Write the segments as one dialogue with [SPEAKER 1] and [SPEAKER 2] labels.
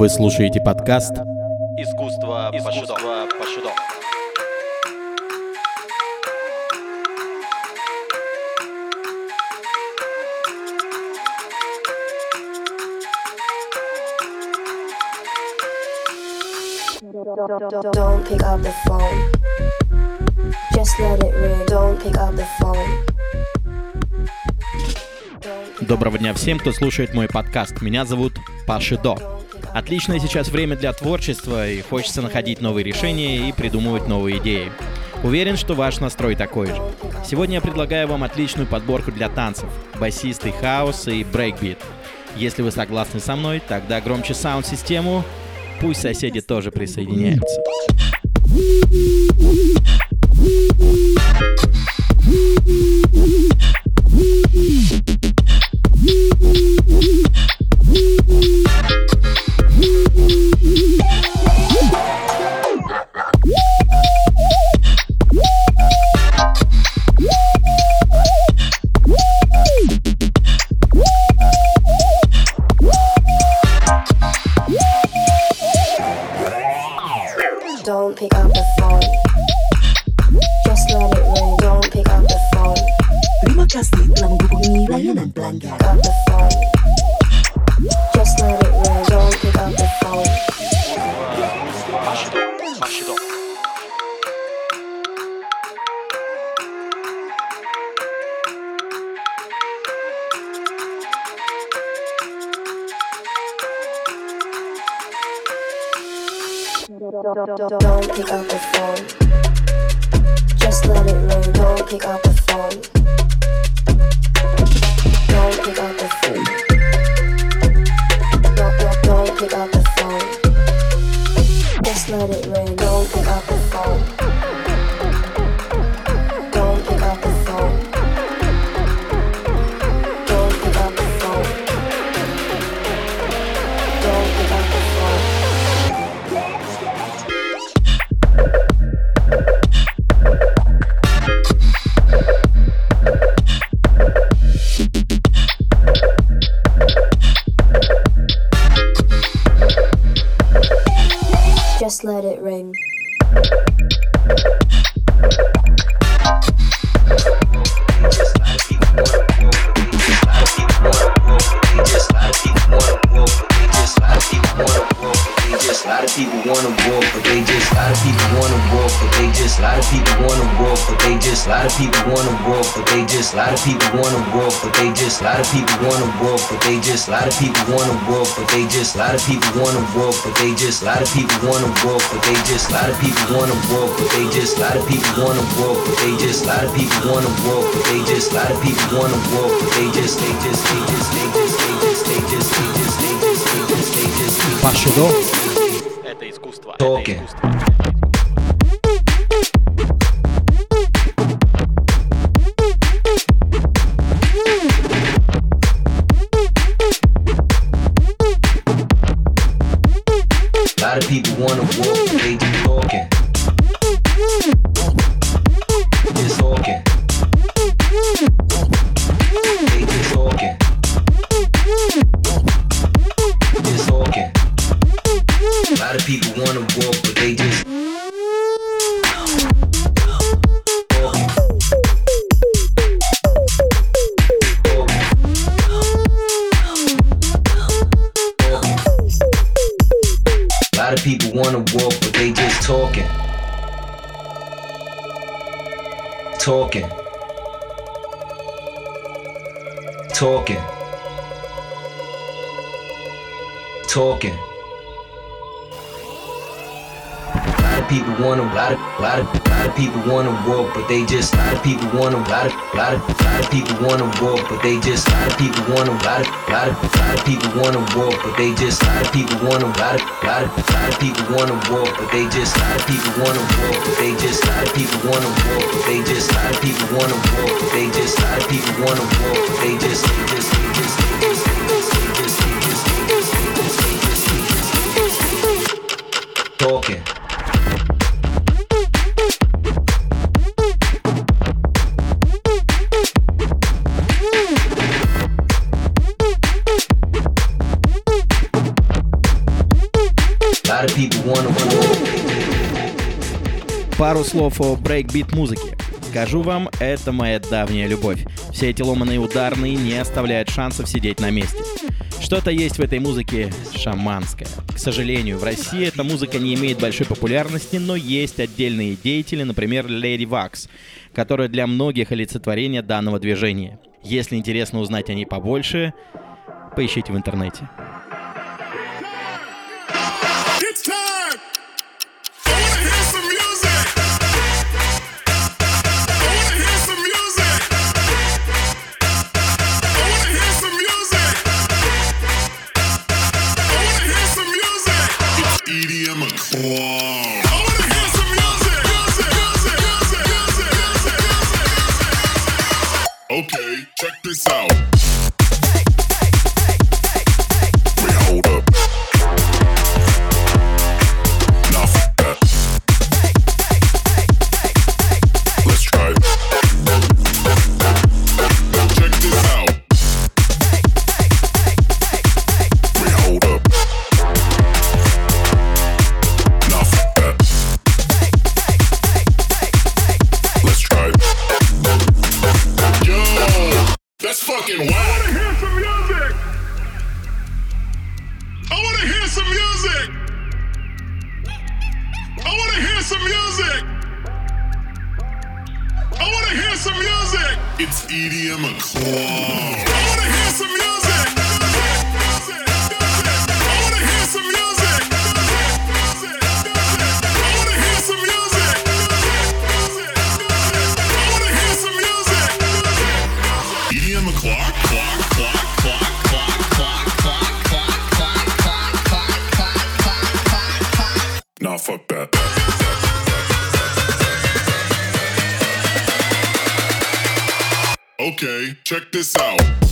[SPEAKER 1] Вы слушаете подкаст
[SPEAKER 2] Искусство,
[SPEAKER 3] Искусство
[SPEAKER 2] пошидо.
[SPEAKER 4] Don't pick up the phone. Just let it ring. Don't pick up the phone.
[SPEAKER 1] Доброго дня всем, кто слушает мой подкаст. Меня зовут Паши До. Отличное сейчас время для творчества, и хочется находить новые решения и придумывать новые идеи. Уверен, что ваш настрой такой же. Сегодня я предлагаю вам отличную подборку для танцев, басисты хаоса и брейкбит. Если вы согласны со мной, тогда громче саунд-систему, пусть соседи тоже присоединяются.
[SPEAKER 4] Don't pick up the phone. Just let it ring. Don't pick up the phone. Don't pick up the phone. Don't, pick up the phone. Just let it ring. Don't pick up the phone. Just let it ring. just
[SPEAKER 5] a lot of people wanna walk, but they just a lot of people wanna walk, but they just a lot of people wanna walk, but they just a lot of people wanna walk, but they just a lot of people wanna walk, but they just a lot of people wanna walk, but they just a lot of people wanna walk, but they just a lot of people wanna walk, but they just a lot of people wanna walk, but they just a lot of people wanna walk, but they just they just they just they just they just they just they just they just they just they just they just
[SPEAKER 1] Паши До.
[SPEAKER 2] Это искусство.
[SPEAKER 5] Токи.
[SPEAKER 2] Это искусство.
[SPEAKER 5] Talking. Talking. A people wanna, lot of, lot of, lot of people wanna walk, but they just, lot of people wanna, lot of, lot of, lot of people wanna walk, but they just, lot of people wanna, lot of, lot of, lot of people wanna walk, but they just, lot of people wanna, lot of, lot of, lot of people wanna walk, but they just, lot of people wanna walk, but they just, lot of people wanna walk, but they just, lot of people wanna walk, but they just, lot of people but they just, they just, they just, they just, they just, they just, they just, talking.
[SPEAKER 1] Пару слов о брейкбит музыке. Скажу вам, это моя давняя любовь. Все эти ломаные ударные не оставляют шансов сидеть на месте. Что-то есть в этой музыке шаманское. К сожалению, в России эта музыка не имеет большой популярности, но есть отдельные деятели, например, Леди Вакс, которая для многих олицетворение данного движения. Если интересно узнать о ней побольше, поищите в интернете.
[SPEAKER 3] Wow. Yeah. Check this out.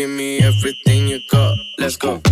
[SPEAKER 6] Give me everything you got. Let's go.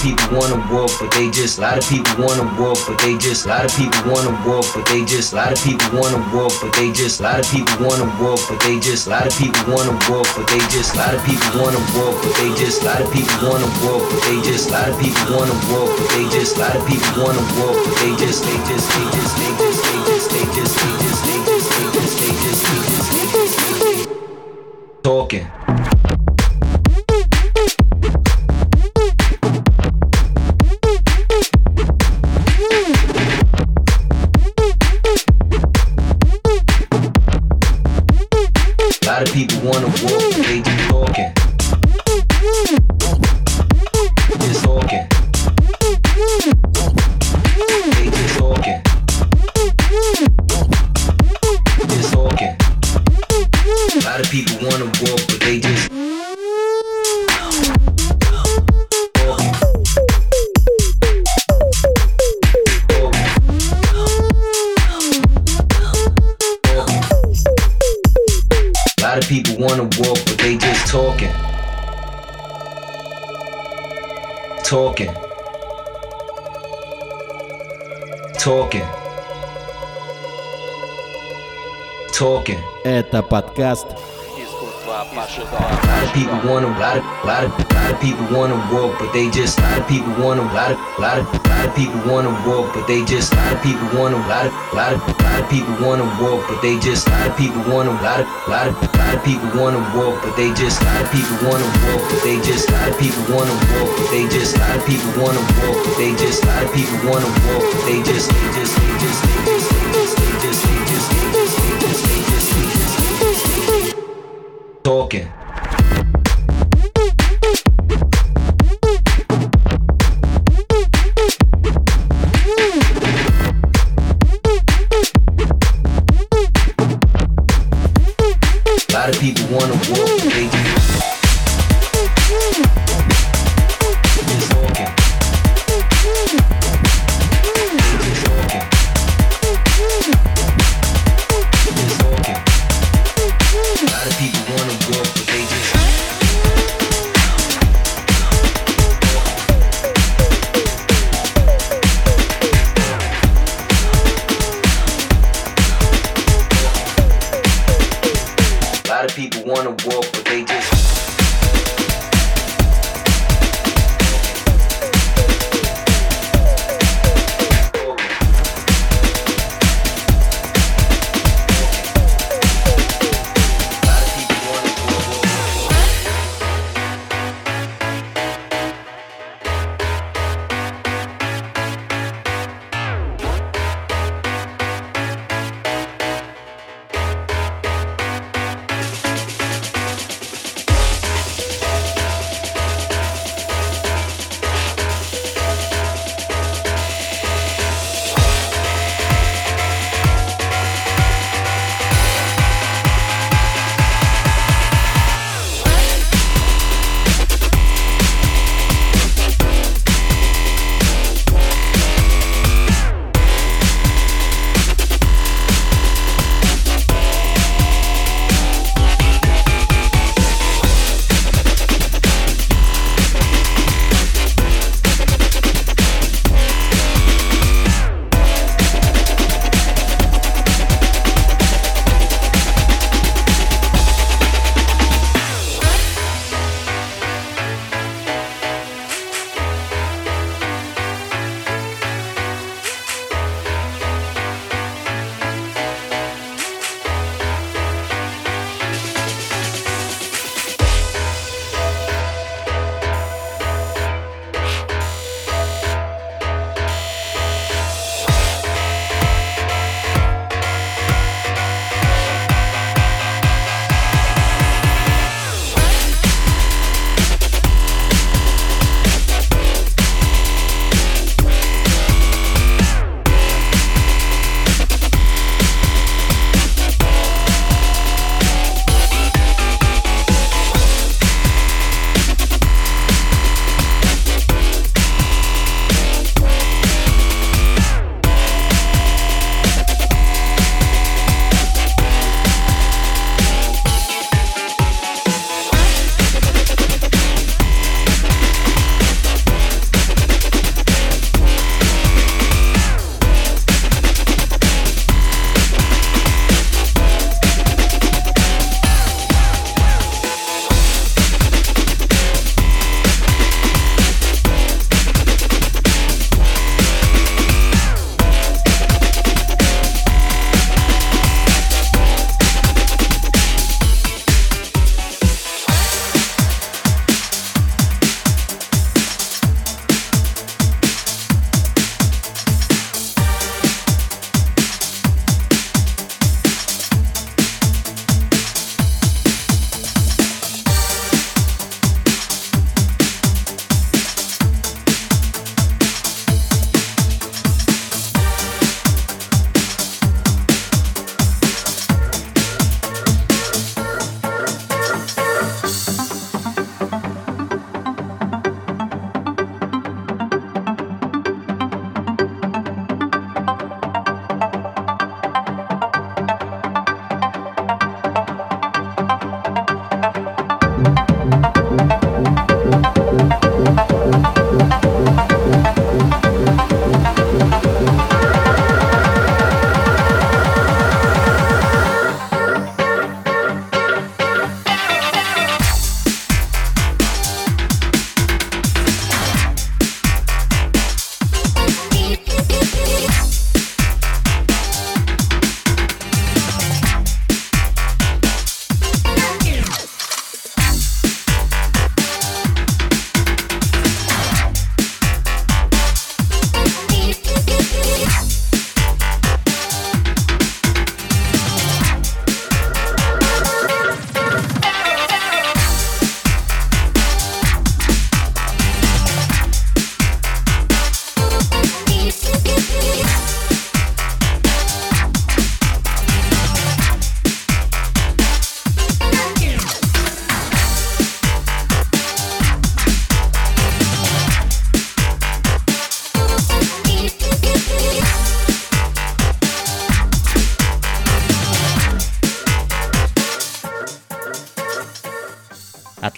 [SPEAKER 5] A people wanna walk, but they just. A lot of people wanna walk, but they just. A lot of people wanna walk, but they just. A lot of people wanna walk, but they just. A lot of people wanna walk, but they just. A lot of people wanna walk, but they just. A lot of people wanna walk, but they just. A lot of people wanna walk, but they just. A lot of people wanna walk, but they just. A lot of people wanna walk, but. They just. They just. They just. They just. They just. They just. They just. They just. They just. They just. They just. They just. Talking. wanna walk, but they just talking. Talking. Talking. Talking.
[SPEAKER 1] Это подкаст
[SPEAKER 2] Искусство Паши До.
[SPEAKER 5] a lot of people wanna, lot of, lot of, lot of people wanna walk, but they just, a lot of people wanna, lot of, lot of, lot of people wanna walk, but they just, a lot of people wanna, lot of, lot of, lot of people wanna walk, but they just, a lot of people wanna, lot of, lot of, lot of people wanna walk, but they just, a lot of people wanna walk, but they just, a lot of people wanna walk, but they just, a lot of people wanna walk, but they just, a lot of people wanna walk, but they just, they just, they just, they just, Talking.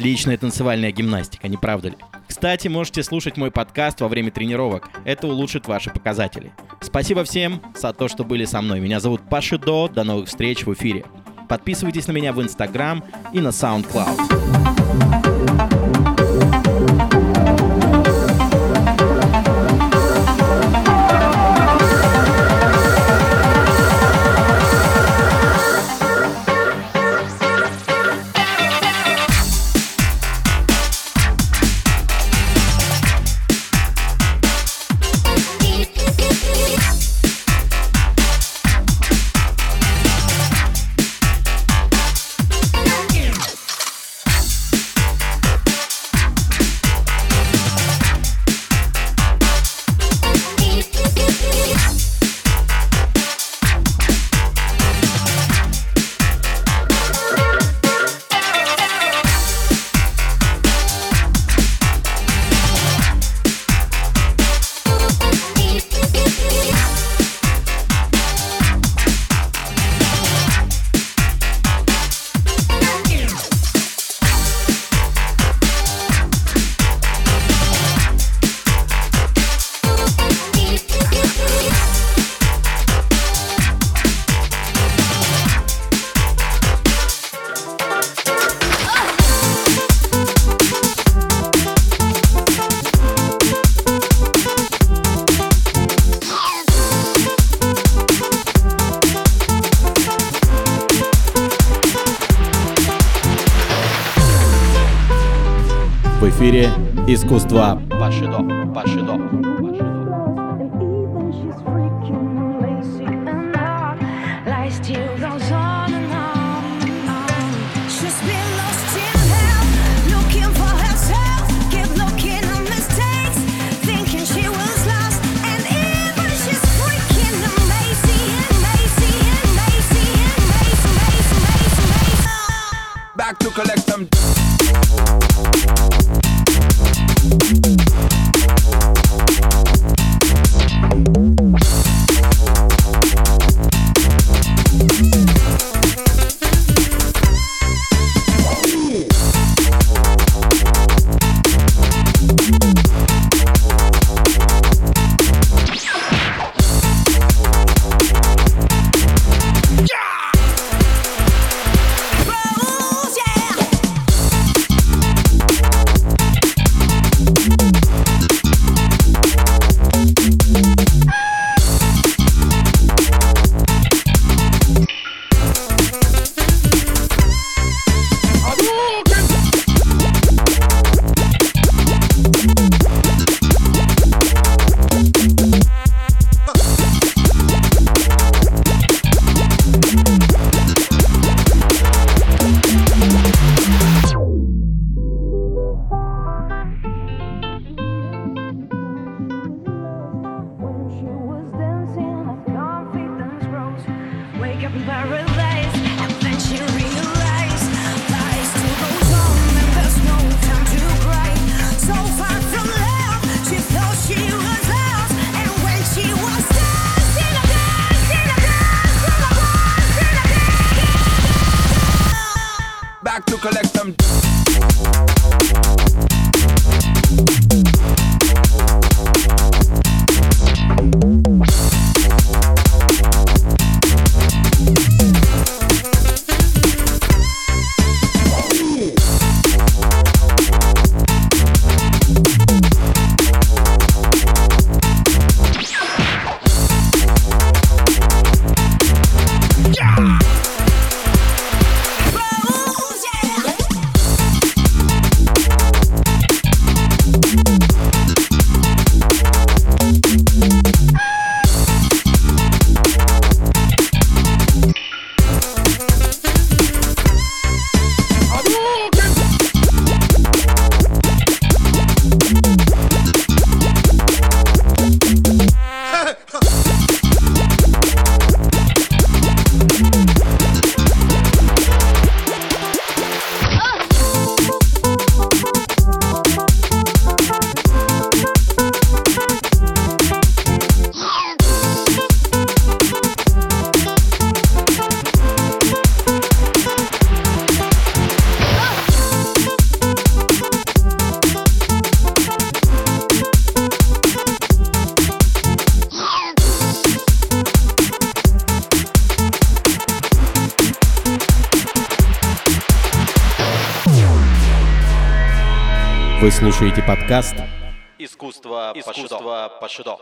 [SPEAKER 1] Отличная танцевальная гимнастика, не правда ли? Кстати, можете слушать мой подкаст во время тренировок. Это улучшит ваши показатели. Спасибо всем за то, что были со мной. Меня зовут Паша До. До новых встреч в эфире. Подписывайтесь на меня в Инстаграм и на SoundCloud.
[SPEAKER 7] искусства. Ваш дом,
[SPEAKER 1] ваш. Слушаете подкаст
[SPEAKER 2] Искусство, Искусство Пашидо.